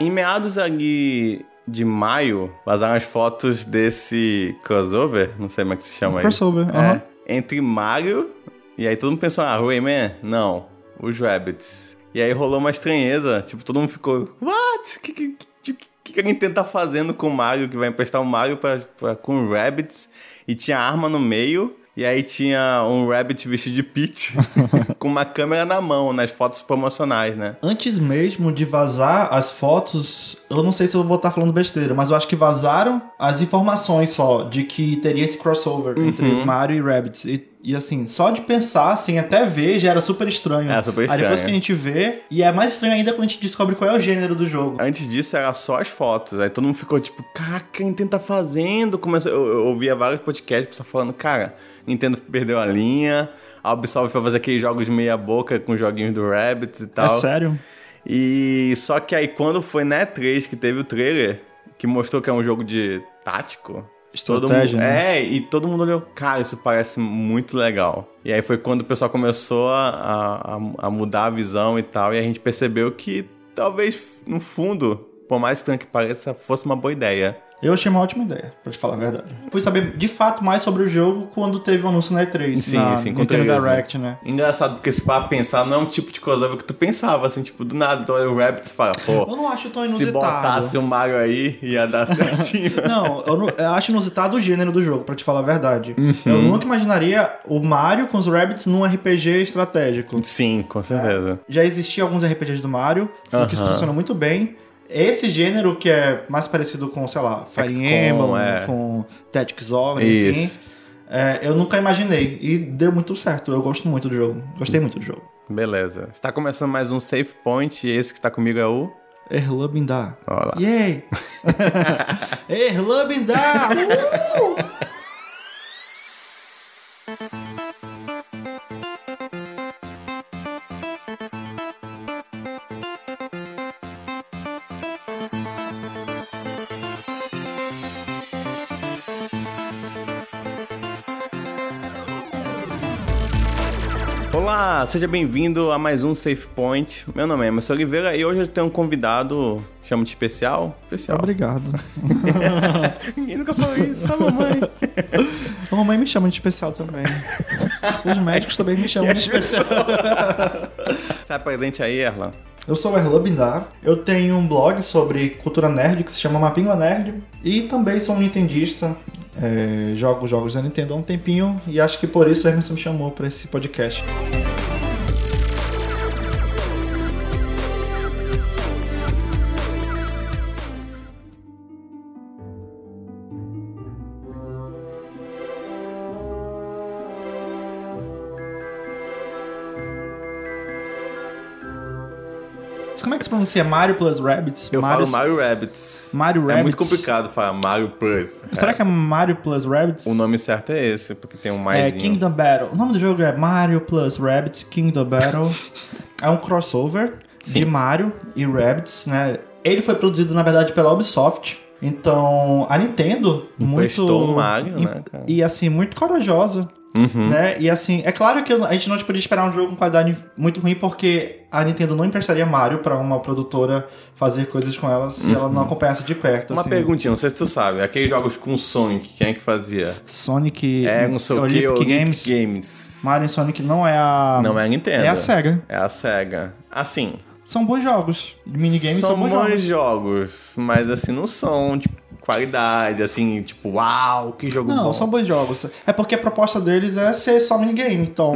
Em meados ali de maio, vazaram as fotos desse crossover, não sei como é que se chama crossover, isso. aham. É, entre Mario, e aí todo mundo pensou, ah, Rayman? Não, os Rabbits. E aí rolou uma estranheza, tipo, todo mundo ficou, what? O que, que, que, que, que a Nintendo tá fazendo com o Mario, que vai emprestar o Mario pra, pra, com os Rabbits? E tinha arma no meio, e aí tinha um Rabbit vestido de Peach, com uma câmera na mão, nas fotos promocionais, né? Antes mesmo de vazar as fotos, eu não sei se eu vou estar falando besteira, mas eu acho que vazaram as informações só de que teria esse crossover entre Uhum. Mario e Rabbids. E, e, assim, só de pensar, assim, até ver, já era super estranho. É, super Aí depois estranho. que a gente vê, e é mais estranho ainda quando a gente descobre qual é o gênero do jogo. Antes disso era só as fotos. Aí todo mundo ficou tipo, caraca, o que a Nintendo tá fazendo? Começou, eu, eu ouvia vários podcasts, pessoal falando, cara, Nintendo perdeu a linha, a Ubisoft foi fazer aqueles jogos meia boca com joguinhos do Rabbids e tal. É sério? E só que aí quando foi na E3 que teve o trailer, que mostrou que é um jogo de tático. Estratégia, mundo, né? É, e todo mundo olhou, cara, isso parece muito legal. E aí foi quando o pessoal começou a, a, a mudar a visão e tal, e a gente percebeu que talvez, no fundo, por mais estranho que pareça, fosse uma boa ideia. Eu achei uma ótima ideia, pra te falar a verdade. Fui saber de fato mais sobre o jogo quando teve o anúncio na E3. Sim, na sim, Nintendo né? Direct, né? Engraçado, porque se para pensar, não é um tipo de crossover que tu pensava, assim, tipo, do nada, tu olha o Rabbids e fala, pô, Eu não acho tão se inusitado. botasse o Mario aí, ia dar certinho. Não, eu, não- eu acho inusitado o gênero do jogo, pra te falar a verdade. Uhum. Eu nunca imaginaria o Mario com os Rabbits num RPG estratégico. Sim, com certeza. Já existia alguns RPGs do Mario, que isso Aham. funciona muito bem. Esse gênero que é mais parecido com, sei lá, Fire Emblem, é. com Tactics Ogre, enfim. É, eu nunca imaginei. E deu muito certo. Eu gosto muito do jogo. Gostei muito do jogo. Beleza. Está começando mais um Safe Point e esse que está comigo é o. Erlubindar. Olha lá. Yay! Erlubindar! Uh! Olá, seja bem-vindo a mais um Safe Point. Meu nome é Emerson Oliveira e hoje eu tenho um convidado, chamo de especial? Especial. Obrigado. Ninguém nunca falou isso, só a mamãe. A mamãe me chama de especial também. Os médicos também me chamam de especial. Sai presente aí, Erlan. Eu sou o Erlan Bindar. Eu tenho um blog sobre cultura nerd que se chama Mapinga Nerd. E também sou um nintendista. É, jogo jogos da Nintendo há um tempinho. E acho que por isso o Emerson me chamou para esse podcast. Como é que se pronuncia Mario plus Rabbids? Eu Mario, falo Mario Rabbids. Mario É Rabbids. muito complicado falar Mario Plus. Será É. que é Mario plus Rabbids? O nome certo é esse, porque tem um É mais. Kingdom Battle. O nome do jogo é Mario plus Rabbids Kingdom Battle. é um crossover de Mario e Rabbids, né? Ele foi produzido, na verdade, pela Ubisoft. Então, a Nintendo, Emprestou muito... o Mario, e- né, cara? E, assim, muito corajosa, Uhum. né? E, assim, é claro que a gente não podia esperar um jogo com qualidade muito ruim, porque a Nintendo não emprestaria Mario pra uma produtora fazer coisas com ela se ela não acompanhasse de perto, Uhum. Uma assim. perguntinha, não sei se tu sabe. Aqueles jogos com Sonic, quem é que fazia? Sonic... É, não sei o que, Olympic Games. Games. Mario e Sonic não é a... Não é a Nintendo. É a SEGA. É a SEGA. Assim, São bons jogos. Minigames são são, bons bons jogos. jogos, mas assim, não são, tipo, qualidade, assim, tipo, uau, que jogo Não, bom. são bons jogos. É porque a proposta deles é ser só minigame, então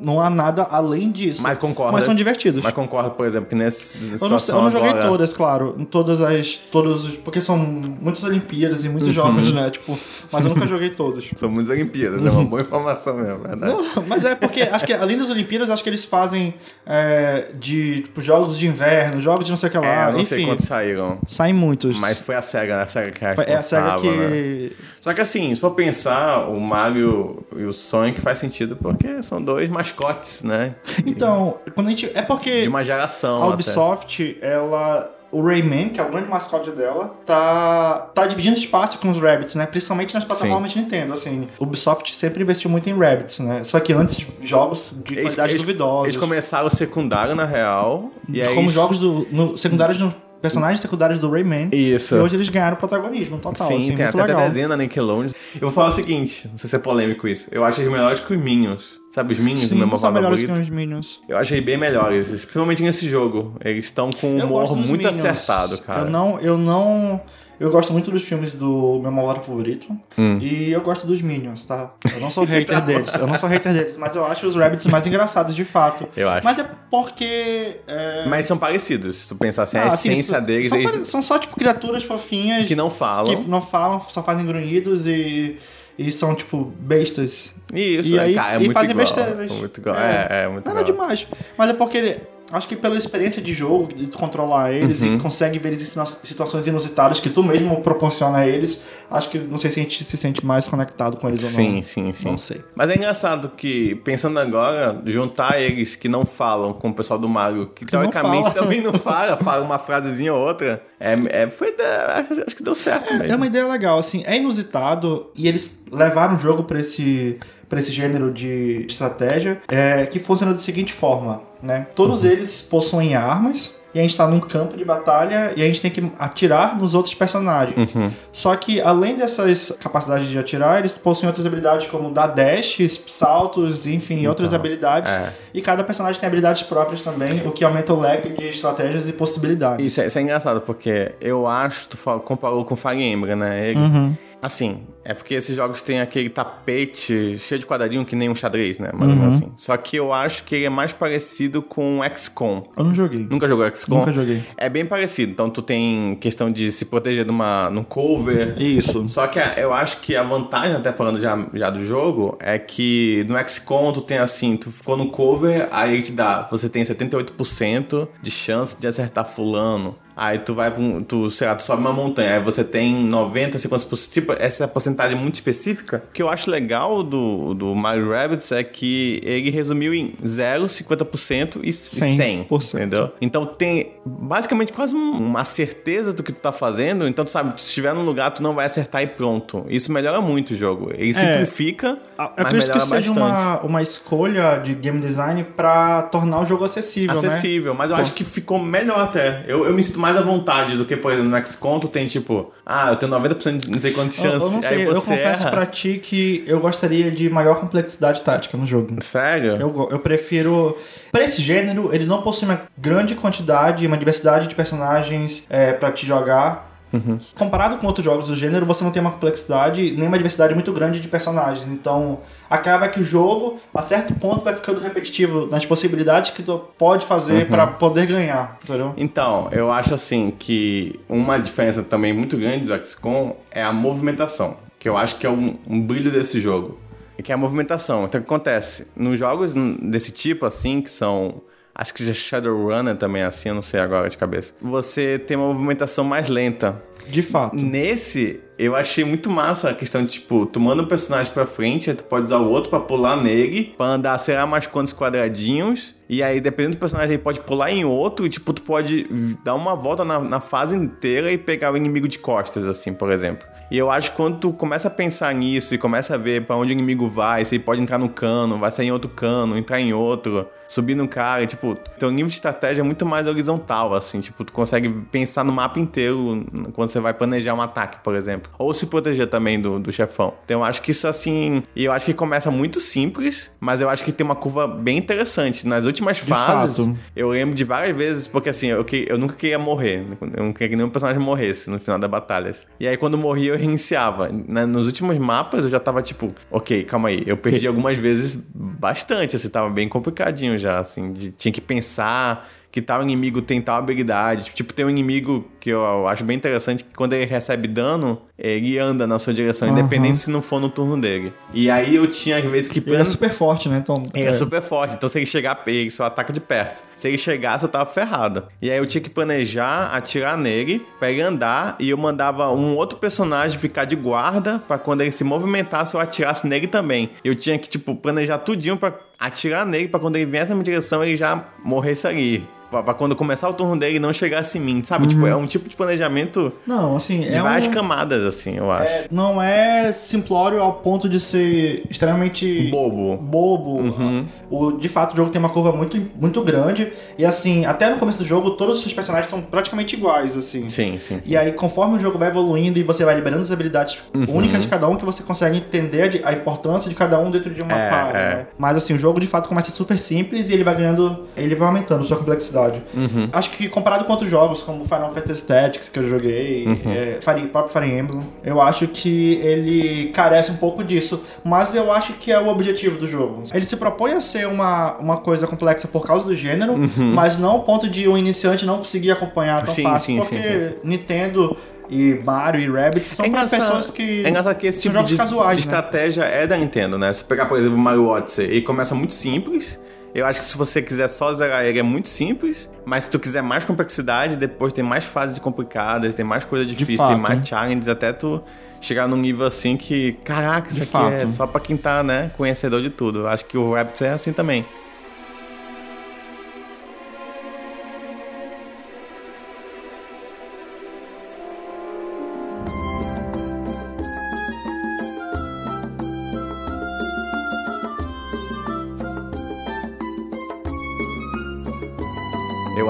não há nada além disso. Uhum. Mas concorda. Mas são divertidos. Mas concordo, por exemplo, que nessa Eu não, eu não joguei agora- todas, claro. Todas as. Todos os. Porque são muitas Olimpíadas e Uhum. muitos jogos, né? Tipo, mas eu nunca joguei todos. São muitas Olimpíadas, é uma boa informação mesmo, é verdade. Não, mas é porque acho que além das Olimpíadas, acho que eles fazem é, de tipo, jogos de inverno, jogos de não sei o que lá. é, eu não Enfim, sei quantos saíram. saem muitos. Mas foi a SEGA, né? A SEGA que Foi- é a SEGA responsável, né? que. Só que assim, se for pensar, o Mario e o Sonic faz sentido porque são dois mascotes, né? Então, quando a gente. É porque. De uma geração. A até. Ubisoft, ela. O Rayman, que é o grande mascote dela, tá, tá dividindo espaço com os Rabbits, né? Principalmente nas plataformas de Nintendo, assim. Ubisoft sempre investiu muito em Rabbits, né? Só que antes, jogos de Eles, qualidade eles- duvidosa. eles começaram o secundário, na real. E como jogos do, no, secundários no personagens secundários do Rayman. Isso. E hoje eles ganharam protagonismo total. Sim, assim, tem muito até legal. desenho na Nickelodeon. Eu vou falar o seguinte, não sei se é polêmico isso. Eu acho eles melhores que os Minions. Sabe os Minions do Sim, meu são melhores que favorito? os Minions. Eu achei bem melhores, principalmente nesse jogo. Eles estão com um Eu humor muito Minions. acertado, cara. Eu não, eu não. Eu gosto muito dos filmes do meu malvado favorito. Hum. E eu gosto dos Minions, tá? Eu não sou hater deles. Eu não sou hater deles, mas eu acho os Rabbits mais engraçados de fato. Eu acho. Mas é porque. É... Mas são parecidos, se tu pensar assim, a Ah, assim, essência deles, são, eles pare- são só, tipo, criaturas fofinhas que não falam. que não falam, só fazem grunhidos e. E são, tipo, bestas. Isso, E é, aí- cara, é e muito fazem igual. besteiras. Muito igual. É. É, é, muito Nada igual. demais. Mas é porque ele. Acho que pela experiência de jogo, de tu controlar eles Uhum. e consegue ver eles em situa- situações inusitadas que tu mesmo proporciona a eles, acho que não sei se a gente se sente mais conectado com eles ou Sim, não. sim, sim. Não sei. Mas é engraçado que, pensando agora, juntar eles que não falam com o pessoal do Mario, que, não teoricamente fala. também não fala, fala uma frasezinha ou outra, é, é, foi da- acho, acho que deu certo mesmo. É uma ideia legal, assim, é inusitado e eles levaram o jogo pra esse, pra esse gênero de estratégia é, que funciona da seguinte forma, né? Todos Uhum. eles possuem armas e a gente tá num campo de batalha e a gente tem que atirar nos outros personagens. Uhum. Só que além dessas capacidades de atirar, eles possuem outras habilidades como dar dashes, saltos, enfim, outras habilidades. é. E cada personagem tem habilidades próprias também, o que aumenta o leque de estratégias e possibilidades. Isso é, isso é engraçado, porque eu acho, tu comparou com Fire Emblem, né? Ele- Uhum. Assim, é porque esses jogos têm aquele tapete cheio de quadradinho que nem um xadrez, né? Mais ou Uhum. menos assim. Só que eu acho que ele é mais parecido com XCOM. Eu não joguei. Nunca jogou XCOM? Nunca joguei. É bem parecido. Então tu tem questão de se proteger de uma, num cover. Isso. Só que a- eu acho que a vantagem, até falando já, já do jogo, é que no XCOM tu tem assim, tu ficou no cover, aí ele te dá, você tem 78% de chance de acertar fulano. Aí tu vai pra um, tu, sei lá, tu sobe uma montanha, aí você tem 90, 50%, tipo, essa é porcentagem muito específica. O que eu acho legal do, do Mario Rabbids é que ele resumiu em 0, 50% e 100, 100%. entendeu? Então tem basicamente quase um- uma certeza do que tu tá fazendo, então tu sabe, se estiver num lugar tu não vai acertar e pronto. Isso melhora muito o jogo. Ele simplifica, Ah, É mas por isso que melhora seja bastante. uma, uma escolha de game design pra tornar o jogo acessível, né? acessível, mas eu acho que ficou melhor até. Eu, eu me sinto mais à vontade do que, por exemplo, no XCOM tu tem tipo, ah, eu tenho 90% de não sei quantas Eu, chances. eu não sei, aí eu você confesso erra. pra ti que eu gostaria de maior complexidade tática no jogo. Sério? Eu, eu prefiro. Pra esse gênero, ele não possui uma grande quantidade, uma diversidade de personagens é, para te jogar. Uhum. Comparado com outros jogos do gênero, você não tem uma complexidade nem uma diversidade muito grande de personagens. Então, acaba que o jogo, a certo ponto, vai ficando repetitivo nas possibilidades que tu pode fazer Uhum. pra poder ganhar, entendeu? Então, eu acho assim que uma diferença também muito grande do XCOM é a movimentação, que eu acho que é um, um brilho desse jogo, que é a movimentação. Então, o que acontece? Nos jogos desse tipo, assim, que são... Acho que Shadowrunner também é assim, eu não sei agora de cabeça. Você tem uma movimentação mais lenta. De fato. Nesse, eu achei muito massa a questão de, tipo, tu manda um personagem pra frente, aí tu pode usar o outro pra pular nele, pra andar, sei lá, mais quantos quadradinhos. E aí, dependendo do personagem, ele pode pular em outro e, tipo, tu pode dar uma volta na, na fase inteira e pegar o inimigo de costas, assim, por exemplo. E eu acho que quando tu começa a pensar nisso e começa a ver pra onde o inimigo vai, se ele pode entrar no cano, vai sair em outro cano, entrar em outro, subir no cara, e, tipo, teu nível de estratégia é muito mais horizontal, assim, tipo, tu consegue pensar no mapa inteiro quando você vai planejar um ataque, por exemplo. Ou se proteger também do, do chefão. Então eu acho que isso, assim, e eu acho que começa muito simples, mas eu acho que tem uma curva bem interessante. Nas últimas fases, fato. eu lembro de várias vezes, porque assim, eu, que- eu nunca queria morrer. Eu não queria que nenhum personagem morresse no final das batalhas. E aí, quando morria, eu reiniciava. Na- nos últimos mapas, eu já tava tipo, ok, calma aí. Eu perdi algumas vezes bastante, assim, tava bem complicadinho já, assim. de- tinha que pensar que tal inimigo tem tal habilidade. Tipo, tem um inimigo que eu acho bem interessante, que quando ele recebe dano, ele anda na sua direção, Aham. independente se não for no turno dele. E aí eu tinha, às vezes, que... Ele é super forte, né? Então, Ele é super forte, então se ele chegar, ele só ataca de perto. Se ele chegasse, eu tava ferrado. E aí eu tinha que planejar, atirar nele, pra ele andar, e eu mandava um outro personagem ficar de guarda, pra quando ele se movimentasse, eu atirasse nele também. Eu tinha que, tipo, planejar tudinho pra atirar nele, pra quando ele viesse na minha direção, ele já morresse ali. Pra, pra quando começar o turno dele não chegasse em mim, sabe? Tipo, é um tipo de planejamento Não, assim, de Uhum. é várias um... camadas, assim, eu acho. é- não é simplório ao ponto de ser extremamente Bobo. bobo. Uhum. O, de fato, o jogo tem uma curva muito, muito grande. E assim, até no começo do jogo, todos os personagens são praticamente iguais, assim. Sim, sim. E aí, conforme o jogo vai evoluindo e você vai liberando as habilidades Uhum. únicas de cada um, que você consegue entender a importância de cada um dentro de uma É, party, é. né? Mas assim, o jogo de fato começa super simples e ele vai ganhando, ele vai aumentando sua complexidade. Uhum. Acho que comparado com outros jogos, como Final Fantasy Tactics, que eu joguei, Uhum. é, Fire, próprio Fire Emblem, eu acho que ele carece um pouco disso. Mas eu acho que é o objetivo do jogo. Ele se propõe a ser uma, uma coisa complexa por causa do gênero, mas não ao ponto de um iniciante não conseguir acompanhar tão Uhum. Sim, fácil. sim, porque sim, Nintendo e Mario e Rabbids são É pessoas que. é engraçado que esse tipo jogos de, casuais, de né? estratégia é da Nintendo, né? Se pegar, por exemplo, o Mario Odyssey, ele começa muito simples. Eu acho que se você quiser só zerar ele é muito simples, mas se tu quiser mais complexidade, depois tem mais fases complicadas, tem mais coisa difícil, tem fato. mais challenges, até tu chegar num nível assim que, caraca, isso De aqui fato. é só pra quem tá, né, conhecedor de tudo. Eu acho que o Rabbids é assim também.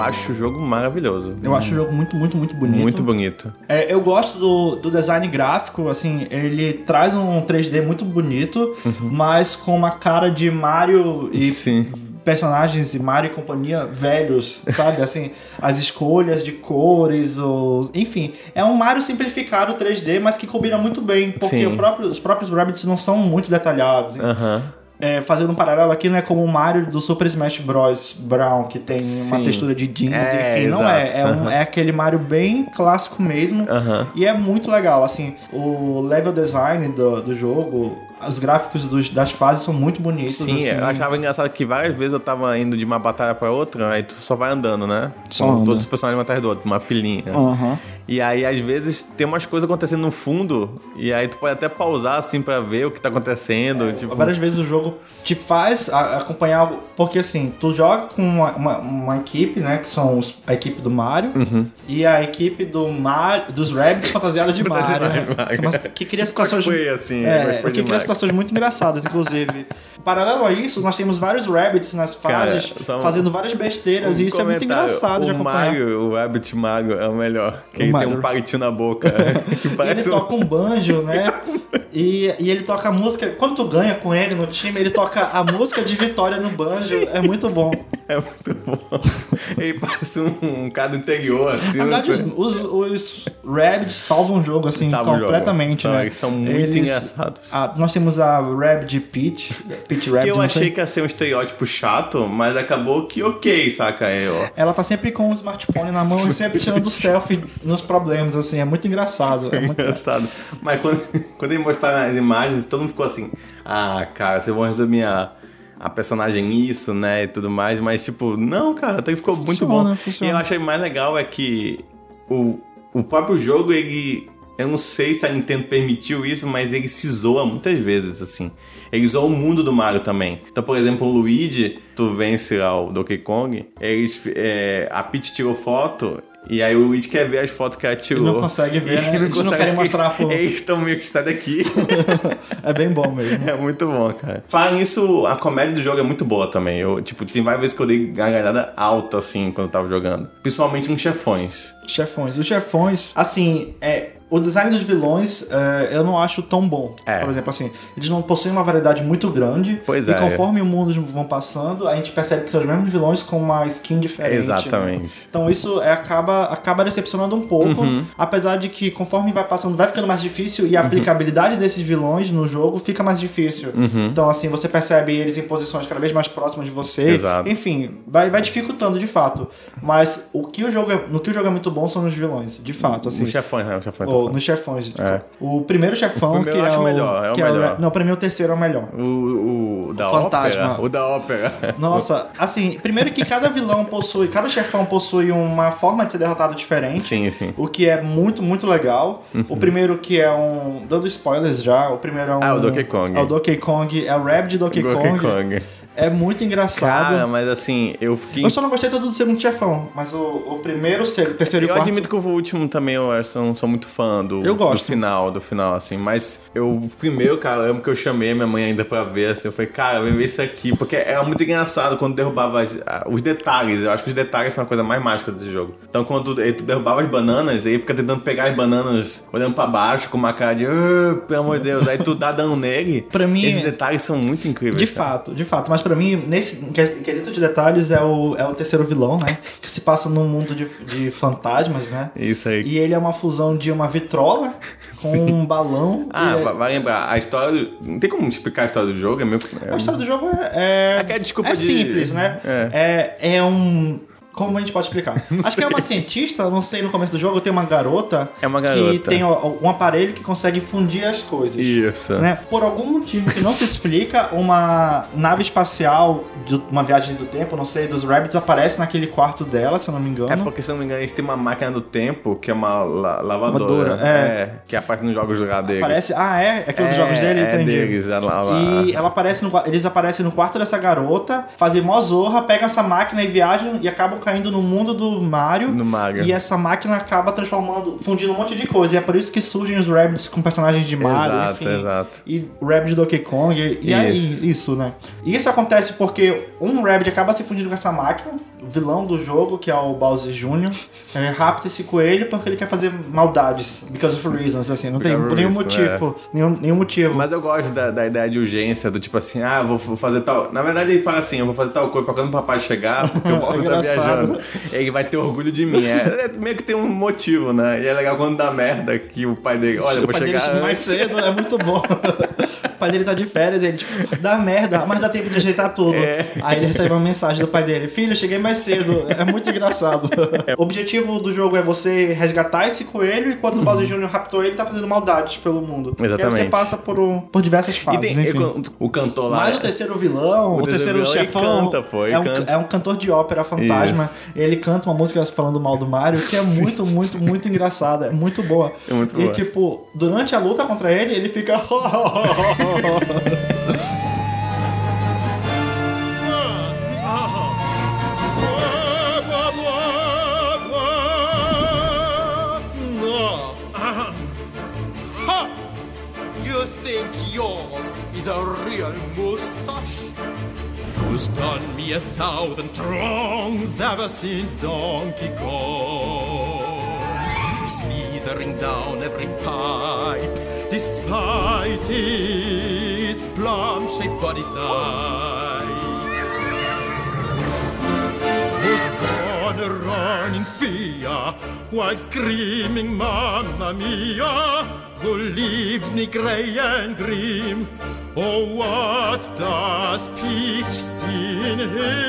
Acho o jogo maravilhoso. Eu acho o jogo muito, muito, muito bonito. Muito bonito. É, eu gosto do, do design gráfico, assim, ele traz um 3D muito bonito, mas com uma cara de Mario e Uhum. Sim. personagens de Mario e companhia velhos, sabe? Assim, as escolhas de cores, os... enfim, é um Mario simplificado 3D, mas que combina muito bem, porque próprio- os próprios Rabbids não são muito detalhados. Aham. É, fazendo um paralelo aqui, não é como o Mario do Super Smash Bros. Brown, que tem uma Sim. textura de jeans, É, enfim, não exato. é. É, um- é aquele Mario bem clássico mesmo. Aham. E é muito legal, assim, o level design do, do jogo, os gráficos dos- das fases são muito bonitos. Sim, assim. eu achava engraçado que várias vezes eu tava indo de uma batalha pra outra, aí tu só vai andando, né? Só Com anda. todos os personagens um atrás do outro, uma filinha. Aham. E aí, às vezes, tem umas coisas acontecendo no fundo, e aí tu pode até pausar, assim, pra ver o que tá acontecendo. tipo, Várias vezes o jogo te faz acompanhar algo. Porque assim, tu joga com uma, uma, uma equipe, né? Que são os- a equipe do Mario Uhum. e a equipe do Mario, dos Rabbids fantasiada de Mario. né? que cria Tipo situações. cosplay, assim, é, que cria situações muito engraçadas, inclusive. Paralelo a isso, nós temos vários Rabbits nas Cara, fases, um- fazendo várias besteiras, um e isso é muito engraçado de o acompanhar. Mario, o Rabbit Mago é o melhor. Que O ele Mario. tem um palitinho na boca. que ele um... toca um banjo, né? E, e ele toca a música. Quando tu ganha com ele no time, ele toca a música de vitória no banjo. É muito bom. É muito bom. Ele parece um, um cara do interior, assim. Na verdade, sei. os, os Rabbids salvam o jogo, assim, jogo. completamente, São- né? eles são muito Eles- engraçados. a- nós temos a Rabbid Peach. Peach Rabbid, Que eu achei que ia ser um estereótipo chato, mas acabou que ok, saca? Eu, Ela tá sempre com o smartphone na mão e sempre tirando selfie nos problemas, assim. É muito engraçado. É muito... engraçado. Mas quando, quando ele mostraram as imagens, todo mundo ficou assim: ah, cara, vocês vão resumir a, a personagem isso, né? E tudo mais. Mas, tipo, não, cara, até que ficou muito Funciona, bom. funciona. E eu achei mais legal é que o, o próprio jogo, ele. Eu não sei se a Nintendo permitiu isso, mas ele se zoa muitas vezes, assim. Ele zoa o mundo do Mario também. Então, por exemplo, o Luigi, tu vence lá o Donkey Kong, eles, é, a Peach tirou foto, e aí o Luigi quer ver as fotos que ela tirou. não consegue ver, né? Ele Eles não consegue, querem porque mostrar pro- Eles estão meio que sai daqui. É bem bom mesmo. é muito bom, cara. Fala nisso, a comédia do jogo é muito boa também. Eu, tipo, tem várias vezes que eu dei gargalhada alta, assim, quando eu tava jogando. Principalmente nos chefões. Chefões. Os chefões, assim, é, o design dos vilões é, eu não acho tão bom. É. Por exemplo, assim, eles não possuem uma variedade muito grande. Pois e é. conforme o mundo vão passando, a gente percebe que são os mesmos vilões com uma skin diferente. né? Exatamente. Então isso é, acaba, acaba decepcionando um pouco, Uhum. apesar de que conforme vai passando, vai ficando mais difícil e a aplicabilidade desses vilões no jogo fica mais difícil. Uhum. Então, assim, você percebe eles em posições cada vez mais próximas de você. Exato. Enfim, vai, vai dificultando de fato. Mas o que o jogo é, no que o jogo é muito bom são nos vilões, de fato, assim. Os chefões, né? Os chefões. Ou nos chefões. tipo, É. O primeiro chefão, O primeiro que eu é acho o. melhor, é o melhor. não, pra mim o terceiro é o melhor. O, o da fantasma. ópera. O da ópera. Nossa, assim, primeiro que cada vilão possui, cada chefão possui uma forma de ser derrotado diferente. Sim, sim. O que é muito, muito legal. O primeiro que é um. Dando spoilers já, o primeiro é um. Ah, o Donkey Kong. É o Donkey Kong, é o Rap de Donkey, Donkey Kong. Kong. É muito engraçado. Cara, mas assim, eu fiquei. Eu só não gostei todo do segundo chefão, mas o, o primeiro, o terceiro e o Eu quarto. admito que o último também eu não sou muito fã do, Eu gosto. do final, do final, assim. Mas eu, o primeiro, cara, eu lembro que eu chamei minha mãe ainda pra ver, assim. Eu falei, cara, vem ver isso aqui. Porque era muito engraçado quando derrubava as- os detalhes. Eu acho que os detalhes são a coisa mais mágica desse jogo. Então quando tu, ele- derrubava as bananas, aí fica tentando pegar as bananas olhando pra baixo com uma cara de, "Ah, pelo amor de Deus. Aí tu dá dano nele. Pra mim- Esses detalhes são muito incríveis. De cara. fato, de fato. Mas pra mim, nesse em em quesito de detalhes, é o, é o terceiro vilão, né? Que se passa num mundo de, de fantasmas, né? Isso aí. E ele é uma fusão de uma vitrola com um balão. Ah, é- vai, lembrar, a história do... Não tem como explicar a história do jogo, é meio... é- A história do jogo é. É, Aquela desculpa é de- simples, né? É. É, um. Como a gente pode explicar? Acho que é uma cientista, não sei, no começo do jogo tem uma garota. É uma Que garota. tem ó, um aparelho que consegue fundir as coisas. Isso. Né? Por algum motivo que não se explica, uma nave espacial de uma viagem do tempo, não sei, dos Rabbits aparece naquele quarto dela, se eu não me engano. É porque, se eu não me engano, eles têm uma máquina do tempo, que é uma la- lavadora. Lavadora, é. Que aparece nos jogos lá deles. Aparece. Ah, é? É aquele dos É, jogos dele, é entendi. deles, ela- ela- E ela aparece no, eles aparecem no quarto dessa garota, fazem mó zorra, pegam essa máquina e viajam e acabam caindo no mundo do Mario. No Mario. E essa máquina acaba transformando, fundindo um monte de coisa. E é por isso que surgem os Rabbids com personagens de Mario, Exato, enfim. exato. E do Donkey Kong. E, e aí, Isso. isso, né? E isso acontece porque um Rabbit acaba se fundindo com essa máquina, vilão do jogo, que é o Bowser Jr., é, rapta esse coelho porque ele quer fazer maldades. Because of reasons, assim. Não tem nenhum motivo. Nenhum, nenhum motivo. Mas eu gosto da, da ideia de urgência, do tipo assim, ah, vou vou fazer tal. Na verdade, ele fala assim: eu vou fazer tal coisa pra quando o papai chegar, porque o Bob tá Engraçado. viajando. Ele vai ter orgulho de mim. É, é meio que tem um motivo, né? E é legal quando dá merda que o pai dele, olha, eu o vou chegar. chega mais cedo, é muito bom. o pai dele tá de férias, ele tipo, dá merda, mas dá tempo de ajeitar tudo. É. Aí ele recebe uma mensagem do pai dele: Filho, cheguei mais cedo. É muito engraçado. O objetivo do jogo é você resgatar esse coelho, enquanto o Bowser Jr. raptou ele, tá fazendo maldades pelo mundo. E aí você Exatamente. passa por, um- por diversas E fases, tem enfim. o, cantor lá. Mas o terceiro vilão, o, O terceiro, terceiro chefão. canta, pô, é, um, é um cantor de ópera fantasma. Isso. Ele canta uma música falando mal do Mario, que é muito, muito, muito engraçada. É muito boa. É muito e boa. tipo, durante a luta contra ele, ele fica. You think yours is a real mustache? Who's done me a thousand wrongs ever since Donkey Kong? Slithering down every pipe, his plum-shaped body type. Who's gonna run in fear while screaming Mamma Mia? Who leaves me grey and grim? Oh, what does Peach see in him?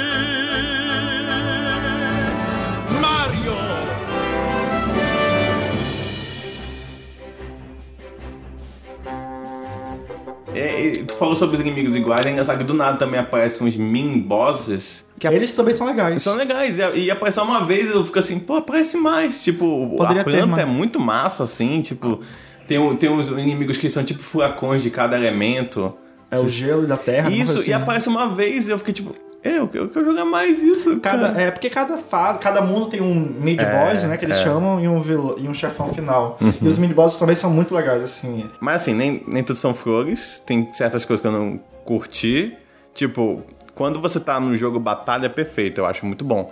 Falou sobre os inimigos iguais, é engraçado que do nada também aparecem uns mini bosses. Que Eles também são legais. são legais. E, e aparece uma vez eu fico assim, pô, aparece mais. Tipo, Poderia a ter planta mais. é muito massa, assim, tipo. Tem, tem uns inimigos que são tipo furacões de cada elemento. É o gelo da terra. Isso, coisa e assim. aparece uma vez e eu fiquei tipo, é, eu, eu quero jogar mais isso. Cada, cara. é porque cada fase, cada mundo tem um mid boss, né, que eles é. Uhum. chamam, e um, e um chefão final. E os mid bosses também são muito legais, assim. Mas assim, nem, nem tudo são flores. Tem certas coisas que eu não curti. Tipo, quando você tá no jogo batalha, é perfeito, eu acho muito bom.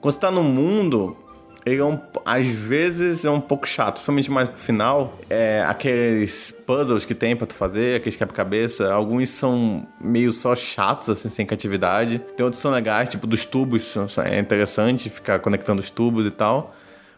Quando você tá no mundo, ele é um, às vezes é um pouco chato, principalmente mais pro final. É, aqueles puzzles que tem pra tu fazer, aqueles quebra-cabeça, alguns são meio só chatos, assim, sem criatividade. Tem outros que são legais, tipo dos tubos, é interessante ficar conectando os tubos e tal.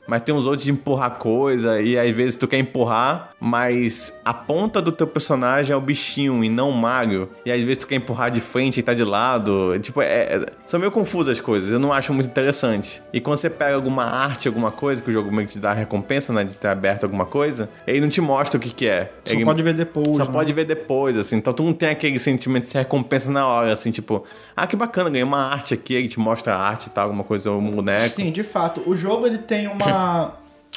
Mas tem uns outros de empurrar coisa, e às vezes tu quer empurrar, mas a ponta do teu personagem é o bichinho e não o Mario. E às vezes tu quer empurrar de frente e tá de lado. Tipo, é, é- são meio confusas as coisas, eu não acho muito interessante. E quando você pega alguma arte, alguma coisa, que o jogo meio que te dá recompensa, né, de ter aberto alguma coisa, ele não te mostra o que que é. Só Ele- pode ver depois. só né? pode ver depois, assim. Então tu não tem aquele sentimento de ser recompensa na hora, assim, tipo, ah, que bacana, ganhei uma arte aqui, ele te mostra a arte e tal, alguma coisa, um boneco. Sim, de fato. O jogo ele tem uma,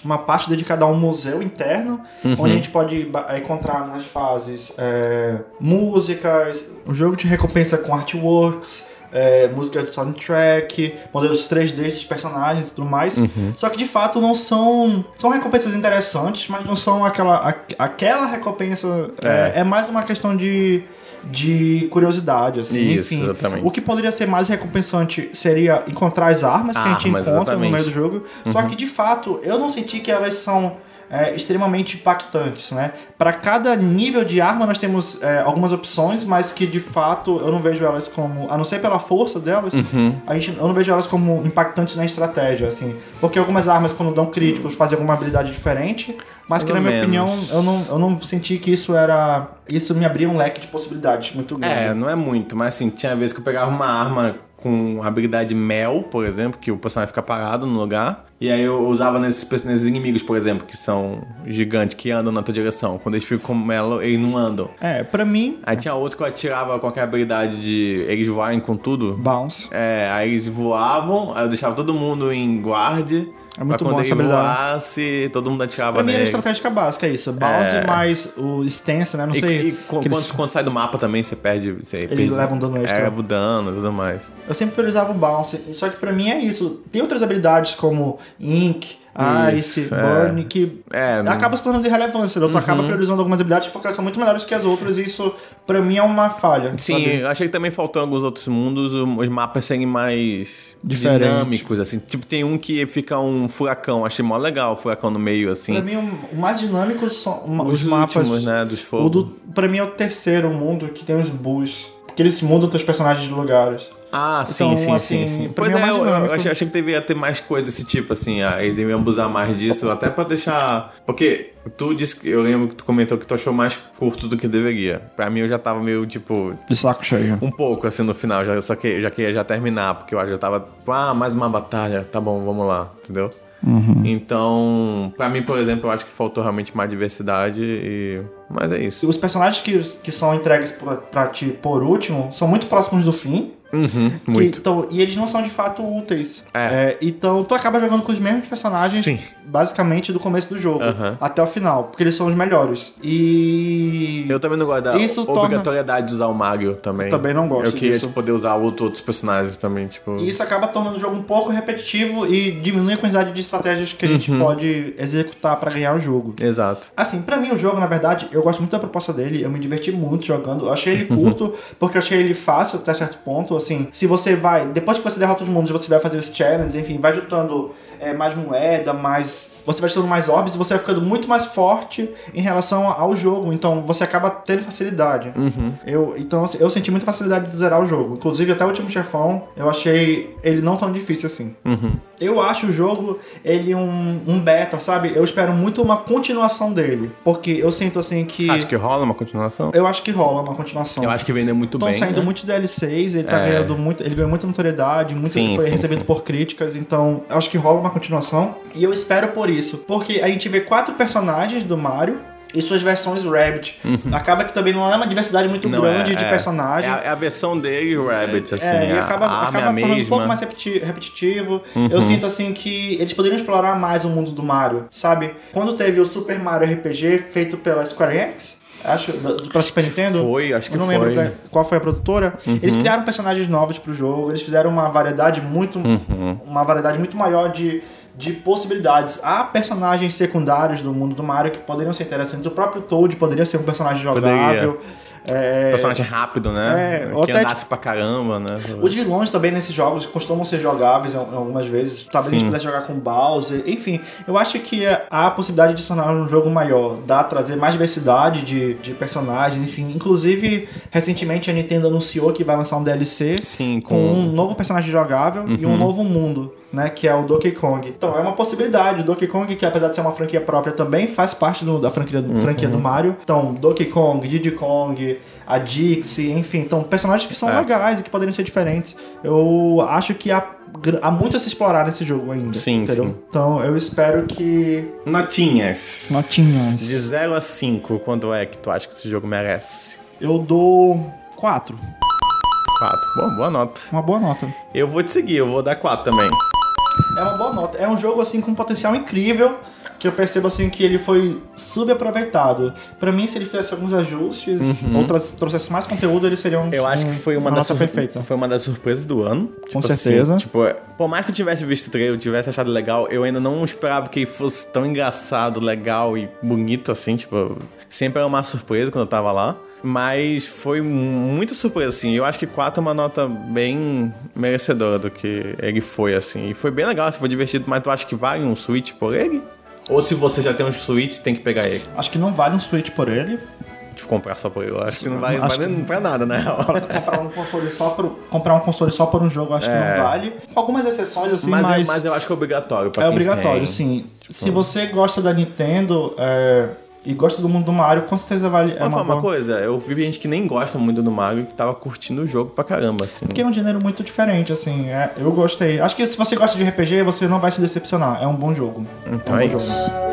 uma parte dedicada a um museu interno, Uhum. onde a gente pode ba- encontrar nas fases é, músicas. O jogo te recompensa com artworks. é, música de soundtrack, modelos 3D dos personagens e tudo mais. Uhum. Só que de fato não são. São recompensas interessantes, mas não são aquela, a- aquela recompensa. É. é mais uma questão de. De curiosidade, assim. Isso, enfim. exatamente. O que poderia ser mais recompensante seria encontrar as armas que a gente Armas, encontra no exatamente. meio do jogo. Só que de fato, eu não senti que elas são é, extremamente impactantes, né? Para cada nível de arma nós temos é, algumas opções, mas que de fato eu não vejo elas como, a não ser pela força delas, Uhum. a gente, eu não vejo elas como impactantes na estratégia, assim. Porque algumas armas quando dão críticos fazem alguma habilidade diferente, mas que na minha menos. opinião eu não, eu não senti que isso era, isso me abria um leque de possibilidades muito grande. É, não é muito, mas assim, tinha vezes que eu pegava uma arma com habilidade mel, por exemplo, que o personagem fica parado no lugar. E aí eu usava nesses, nesses inimigos, por exemplo, que são gigantes, que andam na tua direção. Quando eles ficam com mel, eles não andam. É, pra mim, Aí tinha outro que eu atirava com aquela habilidade de eles voarem com tudo. bounce. É, aí eles voavam, aí eu deixava todo mundo em guarde. É muito pra quando bom ele essa habilidade. voasse, todo mundo atirava Pra mim era nele. estratégica básica, é isso. Bounce É. mais o stance, né? Não E, sei. e que eles- quando, quando sai do mapa também, você perde. Você perde, leva um dano extra. É, leva o dano e tudo mais. Eu sempre priorizava o bounce. Só que pra mim é isso. Tem outras habilidades como Ink, Ice, Isso, é. Burn, que É, não- acaba se tornando irrelevância. Tu acaba priorizando algumas habilidades porque elas são muito melhores que as outras e isso pra mim é uma falha. Sim, sabe? eu achei que também faltou em alguns outros mundos os mapas serem mais Diferente. dinâmicos, assim. Tipo, tem um que fica um furacão, achei mó legal o furacão no meio, assim. Pra mim, o mais dinâmico são os, os mapas. últimos, né, dos O fogos. do, pra mim é o terceiro mundo que tem os bulls. Porque eles mudam teus personagens de lugares. Ah, sim, Então, sim, assim, sim, sim. Pois é é, eu, eu achei, achei que deveria ter mais coisa desse tipo, assim. ah, eles deviam abusar mais disso, até pra deixar. Porque tu disse que. Eu lembro que tu comentou que tu achou mais curto do que deveria. Pra mim eu já tava meio, tipo. De saco cheio. Um pouco, assim, no final, já, só que eu já queria já terminar, porque eu já tava, tipo, ah, mais uma batalha, tá bom, vamos lá, entendeu? Uhum. Então, pra mim, por exemplo, eu acho que faltou realmente mais diversidade e... Mas é isso. Os personagens que, que são entregues pra, pra ti por último são muito próximos do fim. Uhum, que- muito. então, e eles não são de fato úteis. É. É, então tu acaba jogando com os mesmos personagens Sim. basicamente do começo do jogo Aham. até o final, porque eles são os melhores. E. Eu também não gosto da Isso torna- obrigatoriedade de usar o Mario também. Eu também não gosto Eu queria disso. tipo, poder usar outro- outros personagens também, tipo... E isso acaba tornando o jogo um pouco repetitivo e diminui a quantidade de estratégias que a gente Uhum. pode executar pra ganhar o jogo. Exato. Assim, pra mim o jogo, na verdade, eu gosto muito da proposta dele, eu me diverti muito jogando. Eu achei ele curto, porque eu achei ele fácil até certo ponto. Assim, se você vai, depois que você derrota os mundos, você vai fazer os challenges, enfim, vai juntando é, mais moeda, mais. Você vai juntando mais orbes e você vai ficando muito mais forte em relação ao jogo. Então você acaba tendo facilidade. Eu, então assim, eu senti muita facilidade de zerar o jogo. Inclusive, até o último chefão, eu achei ele não tão difícil assim. Eu acho o jogo, ele um, um beta, sabe? Eu espero muito uma continuação dele. Porque eu sinto assim que. Acho que rola uma continuação. Eu acho que rola uma continuação. Eu acho que vendeu muito Estão bem, saindo né? muitos DLCs, ele tá É. ganhando muito. Ele ganhou muita notoriedade, muito Sim, foi sim, recebido sim. por críticas, então eu acho que rola uma continuação. E eu espero por isso. Porque a gente vê quatro personagens do Mario. E suas versões Rabbit. Acaba que também não é uma diversidade muito Uhum. Não, grande é- de é. personagem. É a, é a versão dele, o Rabbit, assim. É, e acaba, a acaba é a tornando um mesma. pouco mais repeti- repetitivo. Uhum. Eu sinto assim que eles poderiam explorar mais o mundo do Mario, sabe? Quando teve o Super Mario RPG feito pela Square Enix, acho, pra Super Nintendo. foi, acho que eu não foi. Uhum. lembro pra- qual foi a produtora. Eles criaram personagens novos pro jogo, eles fizeram uma variedade muito. Uhum. Uma variedade muito maior de. De possibilidades. Há personagens secundários do mundo do Mario que poderiam ser interessantes. O próprio Toad poderia ser um personagem Poderia. jogável. É, Personagem rápido, né? É, que andasse pra caramba, né? os vilões também nesses jogos costumam ser jogáveis algumas vezes. Talvez a gente Sim. pudesse jogar com Bowser. Enfim, eu acho que há a possibilidade de tornar um jogo maior. Dá trazer mais diversidade de, de personagens, enfim. Inclusive, recentemente a Nintendo anunciou que vai lançar um DLC Sim, com com... um novo personagem jogável e um novo mundo, né? Que é o Donkey Kong. Então é uma possibilidade. O Donkey Kong, que apesar de ser uma franquia própria, também faz parte do- da franquia, franquia do Mario. Então, Donkey Kong, Diddy Kong, a Dixie, enfim. Então, personagens que são É. legais e que poderiam ser diferentes. Eu acho que há, há muito a se explorar nesse jogo ainda. Sim, entendeu? sim. Então, eu espero que. Notinhas. Notinhas. De 0 a 5, quanto é que tu acha que esse jogo merece? Eu dou 4. 4. Bom, boa nota. Uma boa nota. Eu vou te seguir, eu vou dar 4 também. É uma boa nota. É um jogo assim com um potencial incrível, que eu percebo assim que ele foi subaproveitado. Pra mim, se ele fizesse alguns ajustes ou tra- trouxesse mais conteúdo, ele seria um Uhum. Eu acho que foi uma, das nota sur- perfeita. Foi uma das surpresas do ano. Com Tipo certeza. Assim, tipo, por mais que eu tivesse visto o trailer, eu tivesse achado legal, eu ainda não esperava que ele fosse tão engraçado, legal e bonito assim, tipo, sempre era uma surpresa quando eu tava lá. Mas foi muita surpresa, assim. Eu acho que 4 é uma nota bem merecedora do que ele foi, assim. E foi bem legal, assim, foi divertido, mas tu acha que vale um Switch por ele? Ou se você já tem um Switch, tem que pegar ele? Acho que não vale um Switch por ele. Tipo, comprar só por ele. Eu acho que não vale, vale que- pra nada, né? Pra comprar um console só por, comprar um console só por um jogo, acho que É. não vale. Com algumas exceções, assim, Mas, mas, eu, mas eu acho que é obrigatório pra é obrigatório, tem. sim. Se você gosta da Nintendo é, e gosta do mundo do Mario, com certeza vale. É Vou uma, falar uma coisa, eu vi gente que nem gosta muito do Mario que tava curtindo o jogo pra caramba, assim. Porque é um gênero muito diferente, assim. é, eu gostei. Acho que se você gosta de RPG, você não vai se decepcionar. É um bom jogo. Então é é um bom isso. jogo.